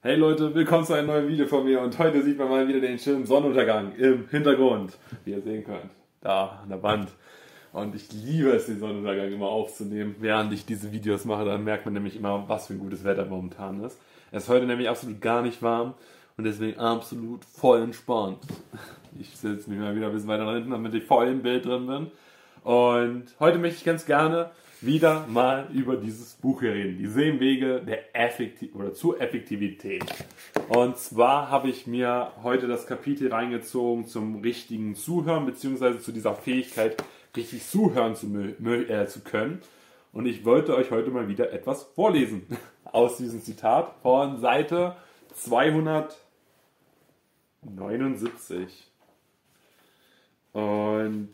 Hey Leute, willkommen zu einem neuen Video von mir und heute sieht man mal wieder den schönen Sonnenuntergang im Hintergrund, wie ihr sehen könnt, da an der Wand. Und ich liebe es, den Sonnenuntergang immer aufzunehmen, während ich diese Videos mache, dann merkt man nämlich immer, was für ein gutes Wetter momentan ist. Es ist heute nämlich absolut gar nicht warm und deswegen absolut voll entspannt. Ich sitze mich mal wieder ein bisschen weiter nach hinten, damit ich voll im Bild drin bin. Und heute möchte ich ganz gerne wieder mal über dieses Buch hier reden. Die Sehenwege der Effektiv oder zur Effektivität. Und zwar habe ich mir heute das Kapitel reingezogen zum richtigen Zuhören, beziehungsweise zu dieser Fähigkeit, richtig zuhören zu, äh, zu können. Und ich wollte euch heute mal wieder etwas vorlesen aus diesem Zitat von Seite 279. Und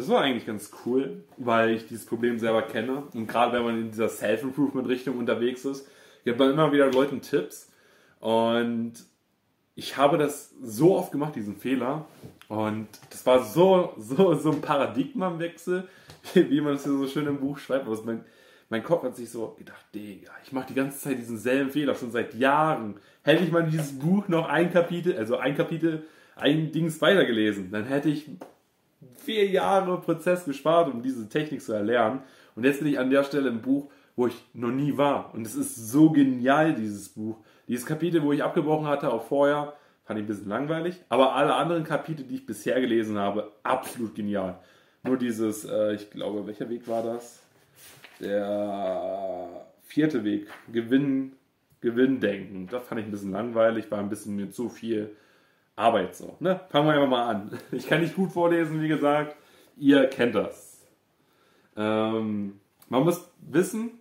das war eigentlich ganz cool, weil ich dieses Problem selber kenne. Und gerade wenn man in dieser Self-Improvement-Richtung unterwegs ist, gibt man immer wieder Leuten Tipps. Und ich habe das so oft gemacht, diesen Fehler. Und das war so, so, so ein Paradigmenwechsel, wie man es so schön im Buch schreibt. Also mein, mein Kopf hat sich so gedacht, Digga, ich mache die ganze Zeit diesen selben Fehler, schon seit Jahren. Hätte ich mal dieses Buch noch ein Kapitel, also ein Kapitel, ein Dings weitergelesen, dann hätte ich vier Jahre Prozess gespart, um diese Technik zu erlernen. Und jetzt bin ich an der Stelle im Buch, wo ich noch nie war. Und es ist so genial, dieses Buch. Dieses Kapitel, wo ich abgebrochen hatte, auch vorher, fand ich ein bisschen langweilig. Aber alle anderen Kapitel, die ich bisher gelesen habe, absolut genial. Nur dieses, äh, ich glaube, welcher Weg war das? Der vierte Weg, Gewinn, Gewinndenken. Das fand ich ein bisschen langweilig, war ein bisschen mir zu viel Arbeit so. Ne? Fangen wir einfach mal an. Ich kann nicht gut vorlesen, wie gesagt. Ihr kennt das. Ähm, man muss wissen,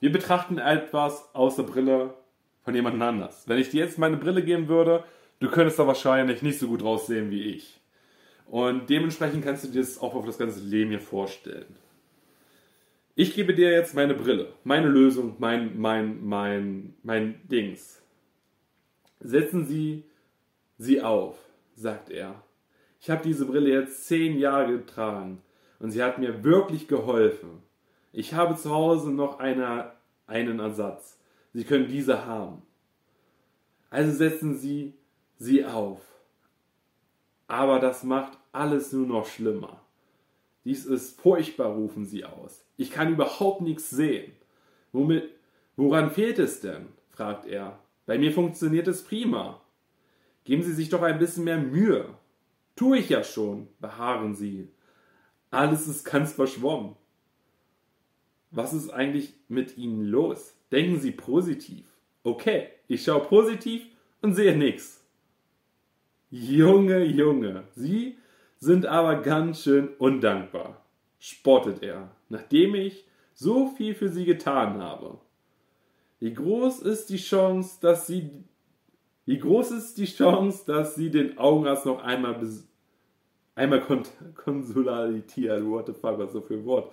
wir betrachten etwas aus der Brille von jemand anders. Wenn ich dir jetzt meine Brille geben würde, du könntest da wahrscheinlich nicht so gut raussehen wie ich. Und dementsprechend kannst du dir das auch auf das ganze Leben hier vorstellen. Ich gebe dir jetzt meine Brille, meine Lösung, mein, mein, mein, mein Dings. Setzen Sie sie auf, sagt er. Ich habe diese Brille jetzt zehn Jahre getragen und sie hat mir wirklich geholfen. Ich habe zu Hause noch eine, einen Ersatz. Sie können diese haben. Also setzen Sie sie auf. Aber das macht alles nur noch schlimmer. Dies ist furchtbar, rufen sie aus. Ich kann überhaupt nichts sehen. Womit, woran fehlt es denn? fragt er. Bei mir funktioniert es prima. Geben Sie sich doch ein bisschen mehr Mühe. Tue ich ja schon, beharren Sie. Alles ist ganz verschwommen. Was ist eigentlich mit Ihnen los? Denken Sie positiv. Okay, ich schaue positiv und sehe nichts. Junge, Junge, Sie sind aber ganz schön undankbar, spottet er, nachdem ich so viel für Sie getan habe. Wie groß ist die Chance, dass Sie wie groß ist die Chance, dass sie den Augenarzt noch einmal, einmal kon konsultieren, what the fuck, was so für ein Wort,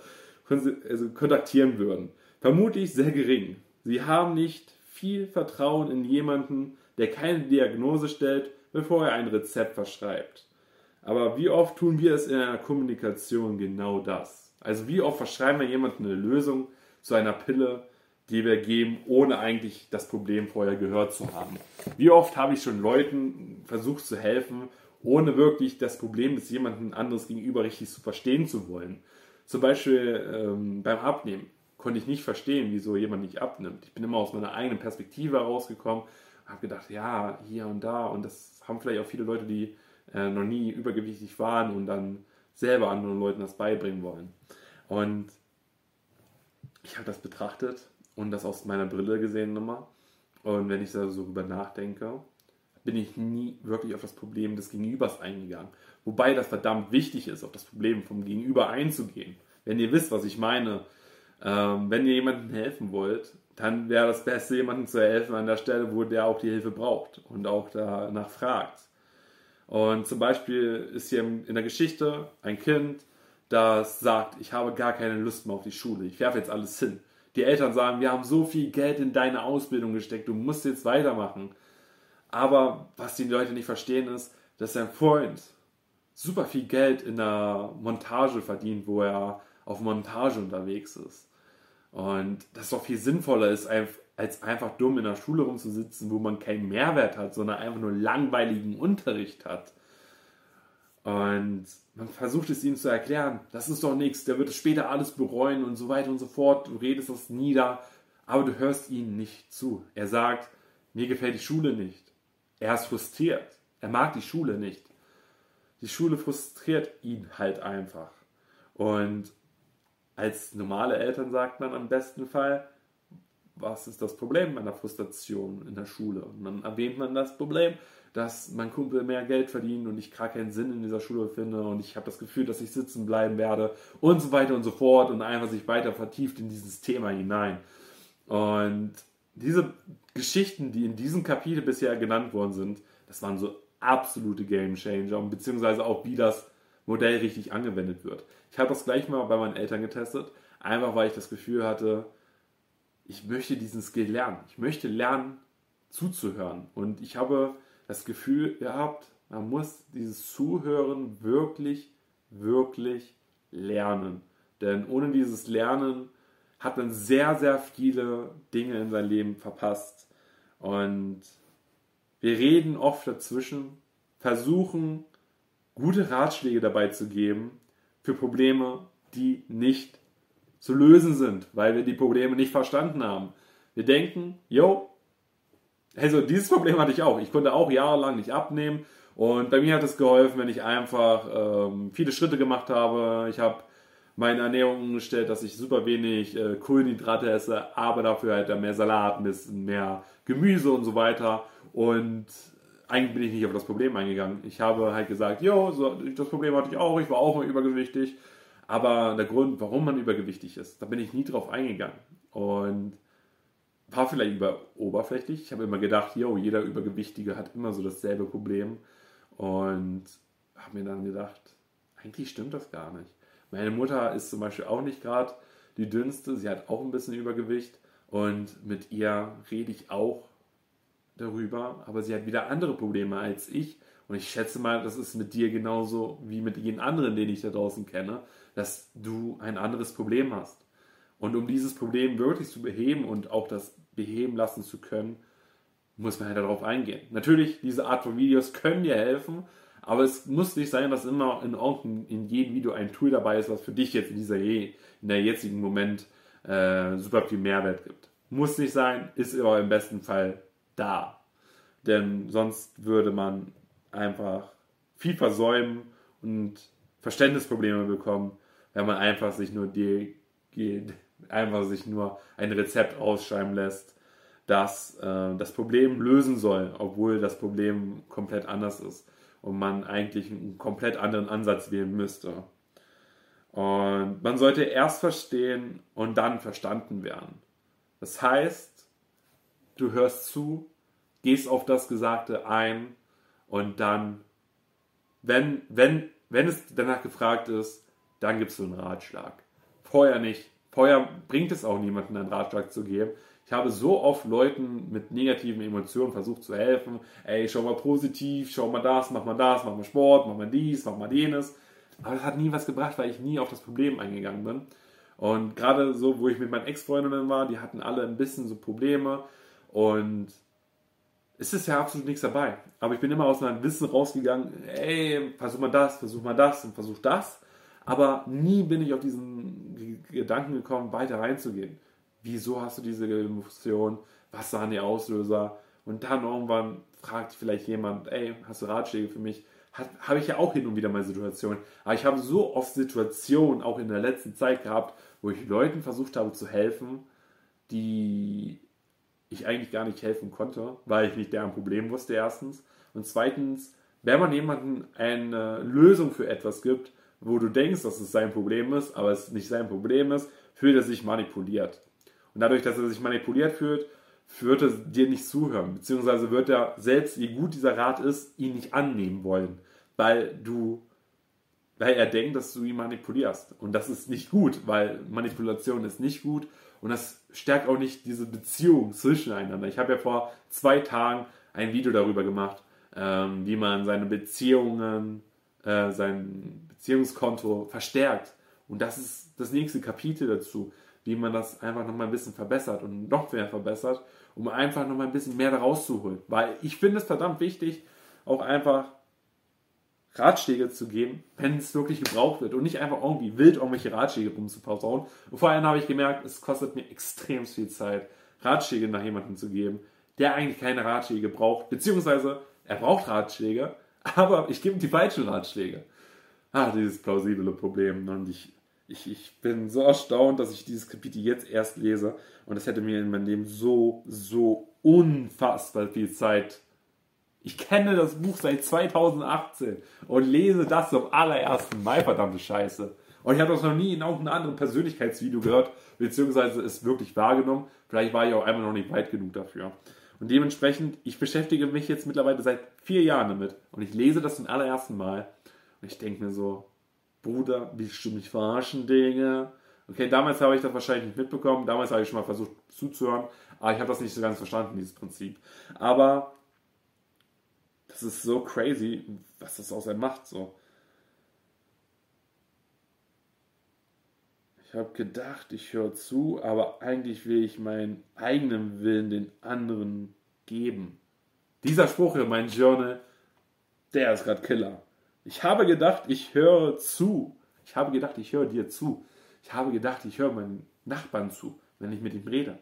also kontaktieren würden? Vermutlich sehr gering. Sie haben nicht viel Vertrauen in jemanden, der keine Diagnose stellt, bevor er ein Rezept verschreibt. Aber wie oft tun wir es in einer Kommunikation genau das? Also wie oft verschreiben wir jemandem eine Lösung zu einer Pille, die wir geben, ohne eigentlich das Problem vorher gehört zu haben. Wie oft habe ich schon Leuten versucht zu helfen, ohne wirklich das Problem des jemanden anderes gegenüber richtig zu verstehen zu wollen. Zum Beispiel ähm, beim Abnehmen konnte ich nicht verstehen, wieso jemand nicht abnimmt. Ich bin immer aus meiner eigenen Perspektive herausgekommen, habe gedacht, ja, hier und da. Und das haben vielleicht auch viele Leute, die äh, noch nie übergewichtig waren und dann selber anderen Leuten das beibringen wollen. Und ich habe das betrachtet und das aus meiner Brille gesehen nochmal. Und wenn ich da so drüber nachdenke, bin ich nie wirklich auf das Problem des Gegenübers eingegangen. Wobei das verdammt wichtig ist, auf das Problem vom Gegenüber einzugehen. Wenn ihr wisst, was ich meine, ähm, wenn ihr jemandem helfen wollt, dann wäre das Beste, jemandem zu helfen an der Stelle, wo der auch die Hilfe braucht und auch danach fragt. Und zum Beispiel ist hier in der Geschichte ein Kind, das sagt, ich habe gar keine Lust mehr auf die Schule, ich werfe jetzt alles hin die Eltern sagen, wir haben so viel Geld in deine Ausbildung gesteckt, du musst jetzt weitermachen. Aber was die Leute nicht verstehen ist, dass sein Freund super viel Geld in der Montage verdient, wo er auf Montage unterwegs ist. Und das doch viel sinnvoller ist, als einfach dumm in der Schule rumzusitzen, wo man keinen Mehrwert hat, sondern einfach nur langweiligen Unterricht hat. Und man versucht es ihm zu erklären, das ist doch nichts, der wird es später alles bereuen und so weiter und so fort. Du redest das nieder, aber du hörst ihm nicht zu. Er sagt, mir gefällt die Schule nicht. Er ist frustriert. Er mag die Schule nicht. Die Schule frustriert ihn halt einfach. Und als normale Eltern sagt man am besten Fall, was ist das Problem meiner Frustration in der Schule? Und dann erwähnt man das Problem, dass mein Kumpel mehr Geld verdient und ich gar keinen Sinn in dieser Schule finde und ich habe das Gefühl, dass ich sitzen bleiben werde und so weiter und so fort und einfach sich weiter vertieft in dieses Thema hinein. Und diese Geschichten, die in diesem Kapitel bisher genannt worden sind, das waren so absolute Game Changer, beziehungsweise auch wie das Modell richtig angewendet wird. Ich habe das gleich mal bei meinen Eltern getestet, einfach weil ich das Gefühl hatte, ich möchte diesen Skill lernen. Ich möchte lernen, zuzuhören. Und ich habe das Gefühl gehabt, man muss dieses Zuhören wirklich, wirklich lernen. Denn ohne dieses Lernen hat man sehr, sehr viele Dinge in seinem Leben verpasst. Und wir reden oft dazwischen, versuchen gute Ratschläge dabei zu geben für Probleme, die nicht zu lösen sind, weil wir die Probleme nicht verstanden haben. Wir denken, yo, also dieses Problem hatte ich auch. Ich konnte auch jahrelang nicht abnehmen und bei mir hat es geholfen, wenn ich einfach ähm, viele Schritte gemacht habe. Ich habe meine Ernährung umgestellt, dass ich super wenig äh, Kohlenhydrate esse, aber dafür halt mehr Salat, ein bisschen mehr Gemüse und so weiter. Und eigentlich bin ich nicht auf das Problem eingegangen. Ich habe halt gesagt, jo, so, das Problem hatte ich auch, ich war auch mal übergewichtig. Aber der Grund, warum man übergewichtig ist, da bin ich nie drauf eingegangen. Und war vielleicht über oberflächlich. Ich habe immer gedacht, jo, jeder Übergewichtige hat immer so dasselbe Problem. Und habe mir dann gedacht, eigentlich stimmt das gar nicht. Meine Mutter ist zum Beispiel auch nicht gerade die dünnste. Sie hat auch ein bisschen Übergewicht. Und mit ihr rede ich auch darüber. Aber sie hat wieder andere Probleme als ich. Und ich schätze mal, das ist mit dir genauso wie mit jedem anderen, den ich da draußen kenne dass du ein anderes Problem hast. Und um dieses Problem wirklich zu beheben und auch das beheben lassen zu können, muss man halt darauf eingehen. Natürlich, diese Art von Videos können dir helfen, aber es muss nicht sein, dass immer in, in jedem Video ein Tool dabei ist, was für dich jetzt in, dieser, in der jetzigen Moment äh, super viel Mehrwert gibt. Muss nicht sein, ist aber im besten Fall da. Denn sonst würde man einfach viel versäumen und Verständnisprobleme bekommen, wenn man einfach sich nur die, einfach sich nur ein Rezept ausschreiben lässt, das äh, das Problem lösen soll, obwohl das Problem komplett anders ist und man eigentlich einen komplett anderen Ansatz wählen müsste. Und man sollte erst verstehen und dann verstanden werden. Das heißt, du hörst zu, gehst auf das Gesagte ein und dann, wenn, wenn, wenn es danach gefragt ist, dann gibst du einen Ratschlag. Vorher nicht. Vorher bringt es auch niemanden, einen Ratschlag zu geben. Ich habe so oft Leuten mit negativen Emotionen versucht zu helfen. Ey, schau mal positiv, schau mal das, mach mal das, mach mal Sport, mach mal dies, mach mal jenes. Aber das hat nie was gebracht, weil ich nie auf das Problem eingegangen bin. Und gerade so, wo ich mit meinen Ex-Freundinnen war, die hatten alle ein bisschen so Probleme. Und es ist ja absolut nichts dabei. Aber ich bin immer aus einem Wissen rausgegangen, ey, versuch mal das, versuch mal das und versuch das. Aber nie bin ich auf diesen Gedanken gekommen, weiter reinzugehen. Wieso hast du diese Emotion? Was waren die Auslöser? Und dann irgendwann fragt vielleicht jemand, ey, hast du Ratschläge für mich? Habe ich ja auch hin und wieder mal Situationen. Aber ich habe so oft Situationen, auch in der letzten Zeit gehabt, wo ich Leuten versucht habe zu helfen, die ich eigentlich gar nicht helfen konnte, weil ich nicht deren Problem wusste, erstens. Und zweitens, wenn man jemandem eine Lösung für etwas gibt, wo du denkst, dass es sein Problem ist, aber es nicht sein Problem ist, fühlt er sich manipuliert. Und dadurch, dass er sich manipuliert fühlt, wird er dir nicht zuhören, beziehungsweise wird er selbst, wie gut dieser Rat ist, ihn nicht annehmen wollen, weil du, weil er denkt, dass du ihn manipulierst. Und das ist nicht gut, weil Manipulation ist nicht gut und das stärkt auch nicht diese Beziehung zwischeneinander. Ich habe ja vor zwei Tagen ein Video darüber gemacht, ähm, wie man seine Beziehungen, äh, sein Beziehungskonto verstärkt. Und das ist das nächste Kapitel dazu. wie man das einfach nochmal ein bisschen verbessert und noch mehr verbessert, um einfach nochmal ein bisschen mehr daraus zu holen. Weil ich finde es verdammt wichtig, auch einfach Ratschläge zu geben, wenn es wirklich gebraucht wird und nicht einfach irgendwie wild irgendwelche Ratschläge rumzupausauen. Und vor allem habe ich gemerkt, es kostet mir extrem viel Zeit, Ratschläge nach jemandem zu geben, der eigentlich keine Ratschläge braucht, beziehungsweise er braucht Ratschläge, aber ich gebe ihm die falschen Ratschläge. Ah, dieses plausible Problem. Und ich, ich, ich bin so erstaunt, dass ich dieses Kapitel jetzt erst lese. Und das hätte mir in meinem Leben so, so unfassbar viel Zeit ich kenne das Buch seit 2018 und lese das zum allerersten Mal, verdammte Scheiße. Und ich habe das noch nie in irgendeinem anderen Persönlichkeitsvideo gehört, beziehungsweise es wirklich wahrgenommen. Vielleicht war ich auch einmal noch nicht weit genug dafür. Und dementsprechend, ich beschäftige mich jetzt mittlerweile seit vier Jahren damit. Und ich lese das zum allerersten Mal. Und ich denke mir so, Bruder, willst du mich verarschen, Dinge? Okay, damals habe ich das wahrscheinlich nicht mitbekommen. Damals habe ich schon mal versucht zuzuhören. Aber ich habe das nicht so ganz verstanden, dieses Prinzip. Aber ist so crazy, was das aus einem macht. So. Ich habe gedacht, ich höre zu, aber eigentlich will ich meinen eigenen Willen den anderen geben. Dieser Spruch in meinem Journal, der ist gerade Killer. Ich habe gedacht, ich höre zu. Ich habe gedacht, ich höre dir zu. Ich habe gedacht, ich höre meinen Nachbarn zu, wenn ich mit ihm rede.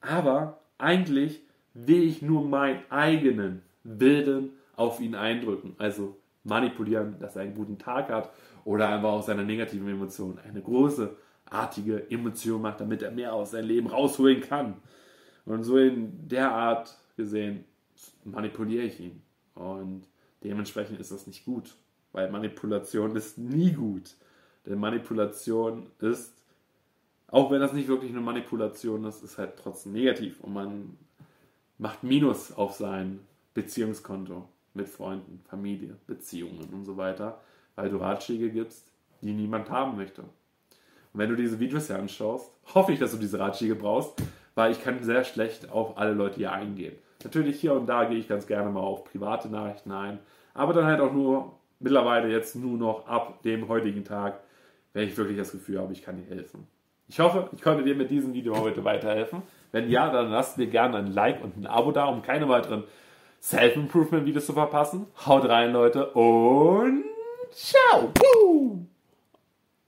Aber eigentlich will ich nur meinen eigenen Willen auf ihn eindrücken. Also manipulieren, dass er einen guten Tag hat oder einfach aus seiner negativen Emotion eine große, artige Emotion macht, damit er mehr aus seinem Leben rausholen kann. Und so in der Art gesehen manipuliere ich ihn. Und dementsprechend ist das nicht gut, weil Manipulation ist nie gut. Denn Manipulation ist, auch wenn das nicht wirklich eine Manipulation ist, ist halt trotzdem negativ und man macht Minus auf sein Beziehungskonto mit Freunden, Familie, Beziehungen und so weiter, weil du Ratschläge gibst, die niemand haben möchte. Und wenn du diese Videos hier anschaust, hoffe ich, dass du diese Ratschläge brauchst, weil ich kann sehr schlecht auf alle Leute hier eingehen. Natürlich hier und da gehe ich ganz gerne mal auf private Nachrichten ein, aber dann halt auch nur mittlerweile jetzt nur noch ab dem heutigen Tag, wenn ich wirklich das Gefühl habe, ich kann dir helfen. Ich hoffe, ich konnte dir mit diesem Video heute weiterhelfen. Wenn ja, dann lasst mir gerne ein Like und ein Abo da, um keine weiteren Self-Improvement-Videos zu verpassen. Haut rein, Leute, und ciao! Woo!